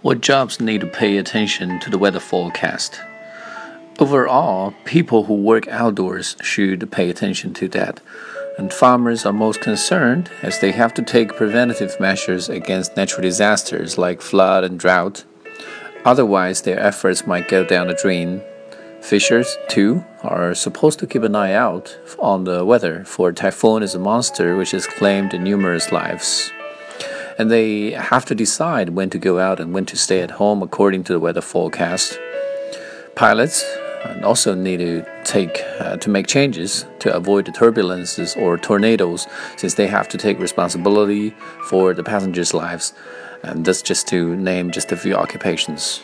What jobs need to pay attention to the weather forecast? Overall, people who work outdoors should pay attention to that. And farmers are most concerned as they have to take preventative measures against natural disasters like flood and drought. Otherwise, their efforts might go down the drain. Fishers, too, are supposed to keep an eye out on the weather, for a typhoon is a monster which has claimed numerous lives and they have to decide when to go out and when to stay at home according to the weather forecast. Pilots also need to take uh, to make changes to avoid the turbulences or tornadoes since they have to take responsibility for the passengers' lives and that's just to name just a few occupations